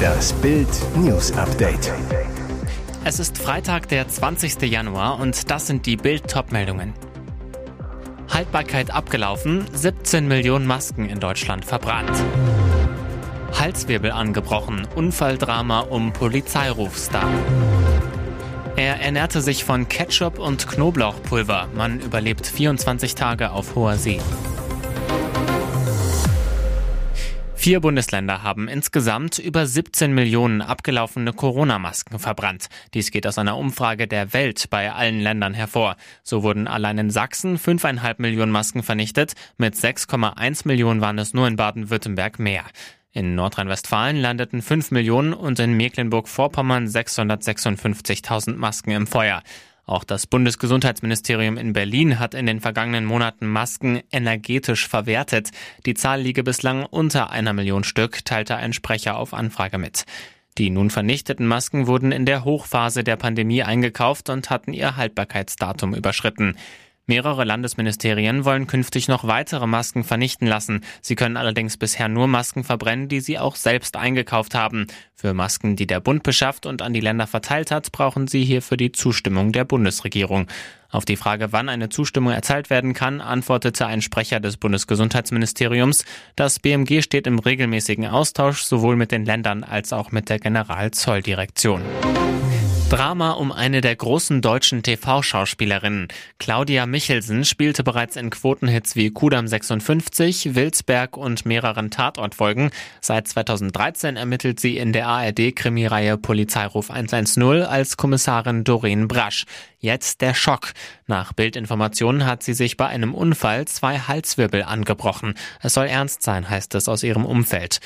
Das Bild News Update. Es ist Freitag, der 20. Januar und das sind die Bild meldungen Haltbarkeit abgelaufen, 17 Millionen Masken in Deutschland verbrannt. Halswirbel angebrochen, Unfalldrama um Polizeirufstar. Er ernährte sich von Ketchup und Knoblauchpulver. Man überlebt 24 Tage auf hoher See. Vier Bundesländer haben insgesamt über 17 Millionen abgelaufene Corona-Masken verbrannt. Dies geht aus einer Umfrage der Welt bei allen Ländern hervor. So wurden allein in Sachsen 5,5 Millionen Masken vernichtet. Mit 6,1 Millionen waren es nur in Baden-Württemberg mehr. In Nordrhein-Westfalen landeten 5 Millionen und in Mecklenburg-Vorpommern 656.000 Masken im Feuer. Auch das Bundesgesundheitsministerium in Berlin hat in den vergangenen Monaten Masken energetisch verwertet. Die Zahl liege bislang unter einer Million Stück, teilte ein Sprecher auf Anfrage mit. Die nun vernichteten Masken wurden in der Hochphase der Pandemie eingekauft und hatten ihr Haltbarkeitsdatum überschritten. Mehrere Landesministerien wollen künftig noch weitere Masken vernichten lassen. Sie können allerdings bisher nur Masken verbrennen, die sie auch selbst eingekauft haben. Für Masken, die der Bund beschafft und an die Länder verteilt hat, brauchen sie hierfür die Zustimmung der Bundesregierung. Auf die Frage, wann eine Zustimmung erteilt werden kann, antwortete ein Sprecher des Bundesgesundheitsministeriums, das BMG steht im regelmäßigen Austausch sowohl mit den Ländern als auch mit der Generalzolldirektion. Drama um eine der großen deutschen TV-Schauspielerinnen. Claudia Michelsen spielte bereits in Quotenhits wie Kudam 56, Wilsberg und mehreren Tatortfolgen. Seit 2013 ermittelt sie in der ARD-Krimireihe Polizeiruf 110 als Kommissarin Doreen Brasch. Jetzt der Schock. Nach Bildinformationen hat sie sich bei einem Unfall zwei Halswirbel angebrochen. Es soll ernst sein, heißt es aus ihrem Umfeld.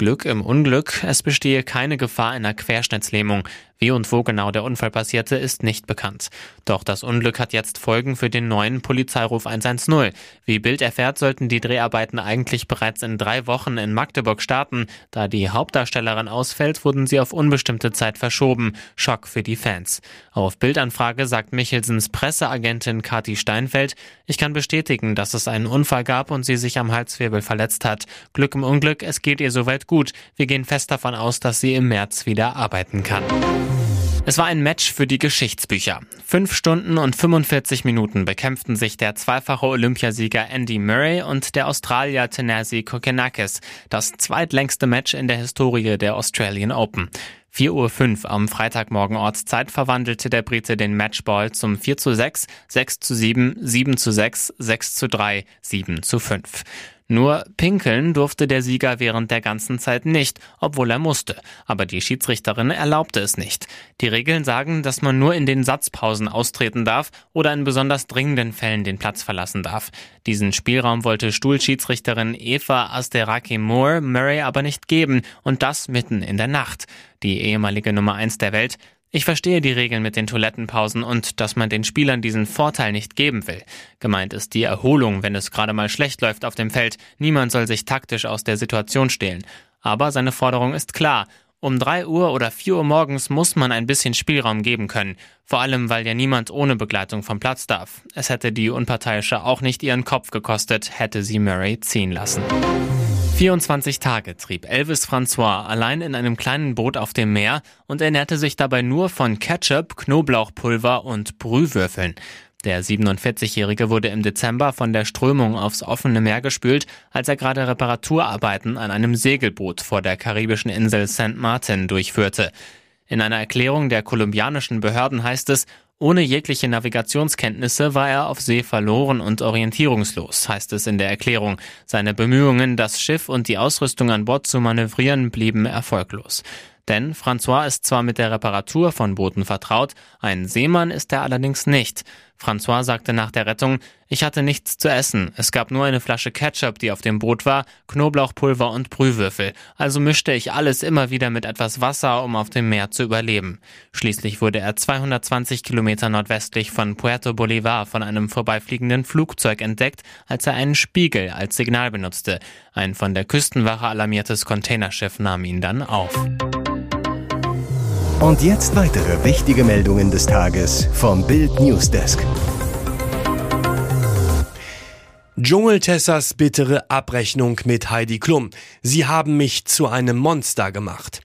Glück im Unglück, es bestehe keine Gefahr einer Querschnittslähmung. Wie und wo genau der Unfall passierte, ist nicht bekannt. Doch das Unglück hat jetzt Folgen für den neuen Polizeiruf 110. Wie Bild erfährt, sollten die Dreharbeiten eigentlich bereits in drei Wochen in Magdeburg starten. Da die Hauptdarstellerin ausfällt, wurden sie auf unbestimmte Zeit verschoben. Schock für die Fans. Auf Bildanfrage sagt Michelsens Presseagentin Kati Steinfeld, ich kann bestätigen, dass es einen Unfall gab und sie sich am Halswirbel verletzt hat. Glück im Unglück, es geht ihr soweit gut. Wir gehen fest davon aus, dass sie im März wieder arbeiten kann. Es war ein Match für die Geschichtsbücher. Fünf Stunden und 45 Minuten bekämpften sich der zweifache Olympiasieger Andy Murray und der Australier Tennessee Kokenakis. Das zweitlängste Match in der Historie der Australian Open. 4.05 Uhr am Freitagmorgen Ortszeit verwandelte der Brite den Matchball zum 4 zu 6, 6 zu 7, 7 zu 6, 6 zu 3, 7 zu 5. Nur pinkeln durfte der Sieger während der ganzen Zeit nicht, obwohl er musste. Aber die Schiedsrichterin erlaubte es nicht. Die Regeln sagen, dass man nur in den Satzpausen austreten darf oder in besonders dringenden Fällen den Platz verlassen darf. Diesen Spielraum wollte Stuhlschiedsrichterin Eva Asteraki Moore Murray aber nicht geben und das mitten in der Nacht. Die ehemalige Nummer 1 der Welt ich verstehe die Regeln mit den Toilettenpausen und dass man den Spielern diesen Vorteil nicht geben will. Gemeint ist die Erholung, wenn es gerade mal schlecht läuft auf dem Feld. Niemand soll sich taktisch aus der Situation stehlen. Aber seine Forderung ist klar. Um drei Uhr oder vier Uhr morgens muss man ein bisschen Spielraum geben können. Vor allem, weil ja niemand ohne Begleitung vom Platz darf. Es hätte die Unparteiische auch nicht ihren Kopf gekostet, hätte sie Murray ziehen lassen. 24 Tage trieb Elvis François allein in einem kleinen Boot auf dem Meer und ernährte sich dabei nur von Ketchup, Knoblauchpulver und Brühwürfeln. Der 47-Jährige wurde im Dezember von der Strömung aufs offene Meer gespült, als er gerade Reparaturarbeiten an einem Segelboot vor der karibischen Insel St. Martin durchführte. In einer Erklärung der kolumbianischen Behörden heißt es, ohne jegliche Navigationskenntnisse war er auf See verloren und orientierungslos, heißt es in der Erklärung. Seine Bemühungen, das Schiff und die Ausrüstung an Bord zu manövrieren, blieben erfolglos. Denn François ist zwar mit der Reparatur von Booten vertraut, ein Seemann ist er allerdings nicht. François sagte nach der Rettung, ich hatte nichts zu essen. Es gab nur eine Flasche Ketchup, die auf dem Boot war, Knoblauchpulver und Brühwürfel. Also mischte ich alles immer wieder mit etwas Wasser, um auf dem Meer zu überleben. Schließlich wurde er 220 Kilometer nordwestlich von Puerto Bolivar von einem vorbeifliegenden Flugzeug entdeckt, als er einen Spiegel als Signal benutzte. Ein von der Küstenwache alarmiertes Containerschiff nahm ihn dann auf. Und jetzt weitere wichtige Meldungen des Tages vom Bild Newsdesk. Dschungeltessers bittere Abrechnung mit Heidi Klum. Sie haben mich zu einem Monster gemacht.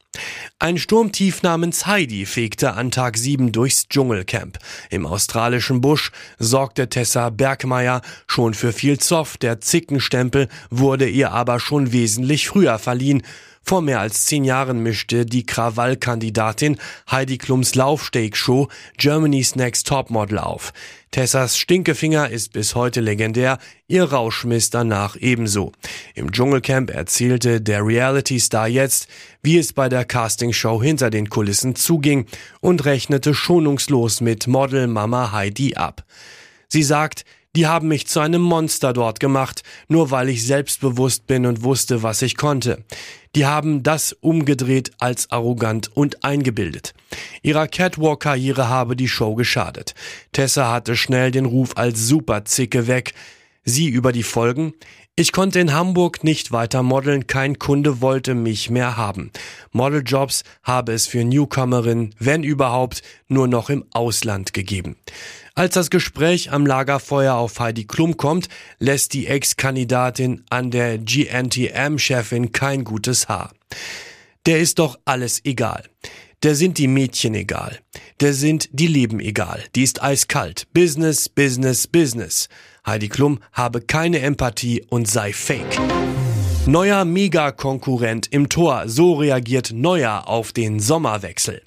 Ein Sturmtief namens Heidi fegte an Tag 7 durchs Dschungelcamp. Im australischen Busch sorgte Tessa Bergmeier schon für viel Zoff. Der Zickenstempel wurde ihr aber schon wesentlich früher verliehen. Vor mehr als zehn Jahren mischte die Krawallkandidatin Heidi Klums Laufsteg-Show Germany's Next Topmodel auf. Tessas Stinkefinger ist bis heute legendär, ihr Rauschmiss danach ebenso. Im Dschungelcamp erzählte der Reality-Star jetzt, wie es bei der Castingshow hinter den Kulissen zuging und rechnete schonungslos mit Model Mama Heidi ab. Sie sagt, die haben mich zu einem Monster dort gemacht, nur weil ich selbstbewusst bin und wusste, was ich konnte. Die haben das umgedreht als arrogant und eingebildet. Ihrer Catwalk-Karriere habe die Show geschadet. Tessa hatte schnell den Ruf als Superzicke weg. Sie über die Folgen? Ich konnte in Hamburg nicht weiter modeln, kein Kunde wollte mich mehr haben. Modeljobs habe es für Newcomerinnen, wenn überhaupt, nur noch im Ausland gegeben. Als das Gespräch am Lagerfeuer auf Heidi Klum kommt, lässt die Ex-Kandidatin an der GNTM-Chefin kein gutes Haar. Der ist doch alles egal. Der sind die Mädchen egal. Der sind die Leben egal. Die ist eiskalt. Business, Business, Business. Heidi Klum habe keine Empathie und sei fake. Neuer Megakonkurrent im Tor. So reagiert Neuer auf den Sommerwechsel.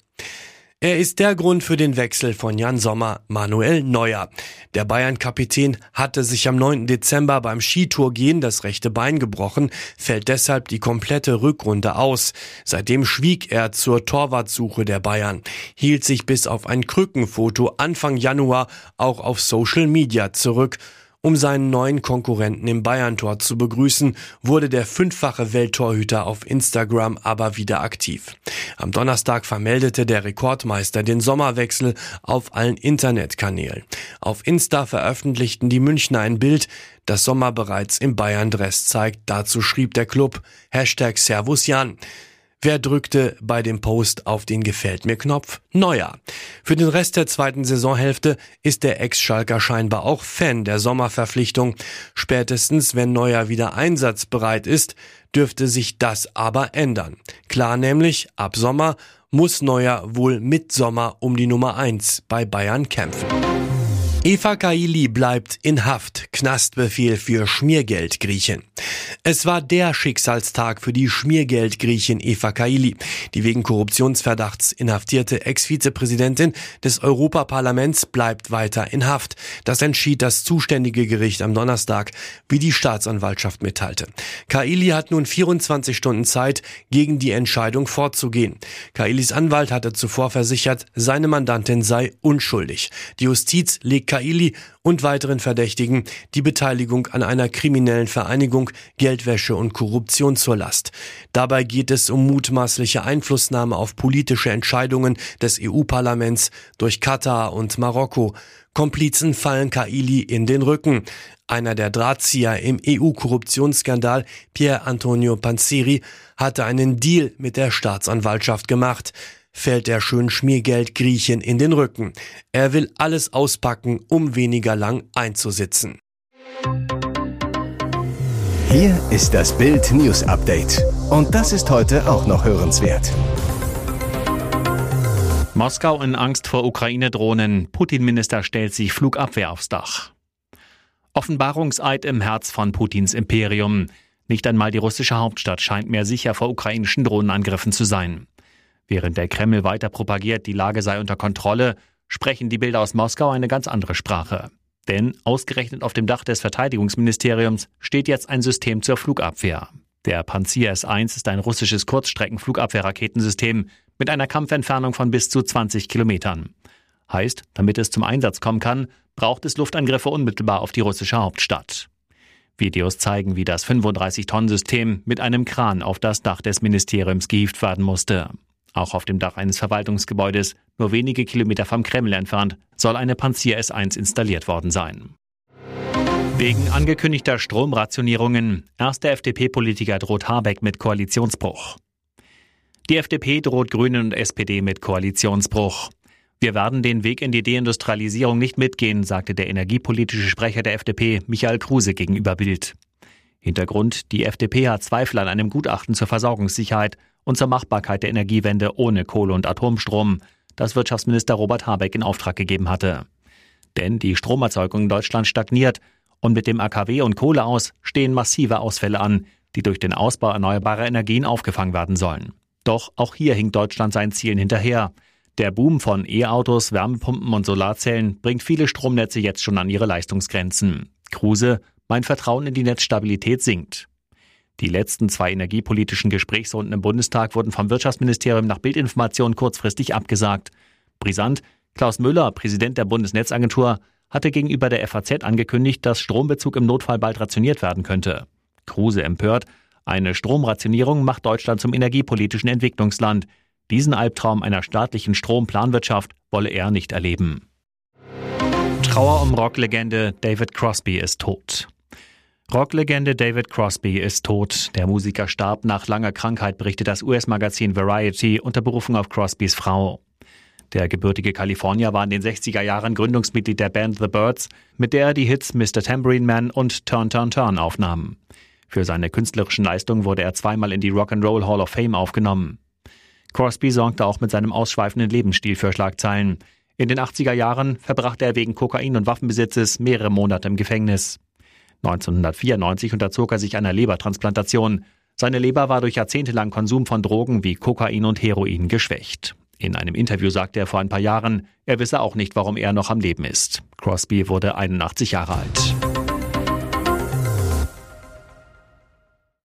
Er ist der Grund für den Wechsel von Jan Sommer, Manuel Neuer. Der Bayern-Kapitän hatte sich am 9. Dezember beim Skitourgehen das rechte Bein gebrochen, fällt deshalb die komplette Rückrunde aus. Seitdem schwieg er zur Torwartsuche der Bayern, hielt sich bis auf ein Krückenfoto Anfang Januar auch auf Social Media zurück um seinen neuen Konkurrenten im Bayern-Tor zu begrüßen, wurde der fünffache Welttorhüter auf Instagram aber wieder aktiv. Am Donnerstag vermeldete der Rekordmeister den Sommerwechsel auf allen Internetkanälen. Auf Insta veröffentlichten die Münchner ein Bild, das Sommer bereits im Bayern-Dress zeigt. Dazu schrieb der Club Hashtag Servus Jan. Wer drückte bei dem Post auf den Gefällt mir Knopf? Neuer. Für den Rest der zweiten Saisonhälfte ist der Ex-Schalker scheinbar auch Fan der Sommerverpflichtung. Spätestens, wenn Neuer wieder einsatzbereit ist, dürfte sich das aber ändern. Klar nämlich, ab Sommer muss Neuer wohl mit Sommer um die Nummer eins bei Bayern kämpfen. Eva Kaili bleibt in Haft. Knastbefehl für Schmiergeldgriechen. Es war der Schicksalstag für die Schmiergeldgriechin Eva Kaili. Die wegen Korruptionsverdachts inhaftierte Ex-Vizepräsidentin des Europaparlaments bleibt weiter in Haft. Das entschied das zuständige Gericht am Donnerstag, wie die Staatsanwaltschaft mitteilte. Kaili hat nun 24 Stunden Zeit, gegen die Entscheidung vorzugehen. Kailis Anwalt hatte zuvor versichert, seine Mandantin sei unschuldig. Die Justiz legt Kaili und weiteren Verdächtigen die Beteiligung an einer kriminellen Vereinigung, Geldwäsche und Korruption zur Last. Dabei geht es um mutmaßliche Einflussnahme auf politische Entscheidungen des EU-Parlaments durch Katar und Marokko. Komplizen fallen Kaili in den Rücken. Einer der Drahtzieher im EU-Korruptionsskandal, Pier Antonio Panzeri, hatte einen Deal mit der Staatsanwaltschaft gemacht fällt der schön Schmiergeld Griechen in den Rücken. Er will alles auspacken, um weniger lang einzusitzen. Hier ist das Bild News Update. Und das ist heute auch noch hörenswert. Moskau in Angst vor Ukraine-Drohnen. Putin-Minister stellt sich Flugabwehr aufs Dach. Offenbarungseid im Herz von Putins Imperium. Nicht einmal die russische Hauptstadt scheint mehr sicher vor ukrainischen Drohnenangriffen zu sein. Während der Kreml weiter propagiert, die Lage sei unter Kontrolle, sprechen die Bilder aus Moskau eine ganz andere Sprache. Denn ausgerechnet auf dem Dach des Verteidigungsministeriums steht jetzt ein System zur Flugabwehr. Der Panzer S-1 ist ein russisches Kurzstreckenflugabwehrraketensystem mit einer Kampfentfernung von bis zu 20 Kilometern. Heißt, damit es zum Einsatz kommen kann, braucht es Luftangriffe unmittelbar auf die russische Hauptstadt. Videos zeigen, wie das 35-Tonnen-System mit einem Kran auf das Dach des Ministeriums gehievt werden musste. Auch auf dem Dach eines Verwaltungsgebäudes, nur wenige Kilometer vom Kreml entfernt, soll eine Panzer S1 installiert worden sein. Wegen angekündigter Stromrationierungen. Erster FDP-Politiker droht Habeck mit Koalitionsbruch. Die FDP droht Grünen und SPD mit Koalitionsbruch. Wir werden den Weg in die Deindustrialisierung nicht mitgehen, sagte der energiepolitische Sprecher der FDP, Michael Kruse, gegenüber Bild. Hintergrund, die FDP hat Zweifel an einem Gutachten zur Versorgungssicherheit und zur Machbarkeit der Energiewende ohne Kohle und Atomstrom, das Wirtschaftsminister Robert Habeck in Auftrag gegeben hatte. Denn die Stromerzeugung in Deutschland stagniert und mit dem AKW und Kohle aus stehen massive Ausfälle an, die durch den Ausbau erneuerbarer Energien aufgefangen werden sollen. Doch auch hier hinkt Deutschland seinen Zielen hinterher. Der Boom von E-Autos, Wärmepumpen und Solarzellen bringt viele Stromnetze jetzt schon an ihre Leistungsgrenzen. Kruse, mein Vertrauen in die Netzstabilität sinkt. Die letzten zwei energiepolitischen Gesprächsrunden im Bundestag wurden vom Wirtschaftsministerium nach Bildinformation kurzfristig abgesagt. Brisant, Klaus Müller, Präsident der Bundesnetzagentur, hatte gegenüber der FAZ angekündigt, dass Strombezug im Notfall bald rationiert werden könnte. Kruse empört, eine Stromrationierung macht Deutschland zum energiepolitischen Entwicklungsland. Diesen Albtraum einer staatlichen Stromplanwirtschaft wolle er nicht erleben. Trauer um Rocklegende David Crosby ist tot. Rocklegende David Crosby ist tot. Der Musiker starb nach langer Krankheit, berichtet das US-Magazin Variety unter Berufung auf Crosbys Frau. Der gebürtige Kalifornier war in den 60er Jahren Gründungsmitglied der Band The Birds, mit der er die Hits Mr. Tambourine Man und Turn Turn Turn aufnahm. Für seine künstlerischen Leistungen wurde er zweimal in die Rock'n'Roll Hall of Fame aufgenommen. Crosby sorgte auch mit seinem ausschweifenden Lebensstil für Schlagzeilen. In den 80er Jahren verbrachte er wegen Kokain- und Waffenbesitzes mehrere Monate im Gefängnis. 1994 unterzog er sich einer Lebertransplantation. Seine Leber war durch jahrzehntelang Konsum von Drogen wie Kokain und Heroin geschwächt. In einem Interview sagte er vor ein paar Jahren, er wisse auch nicht, warum er noch am Leben ist. Crosby wurde 81 Jahre alt.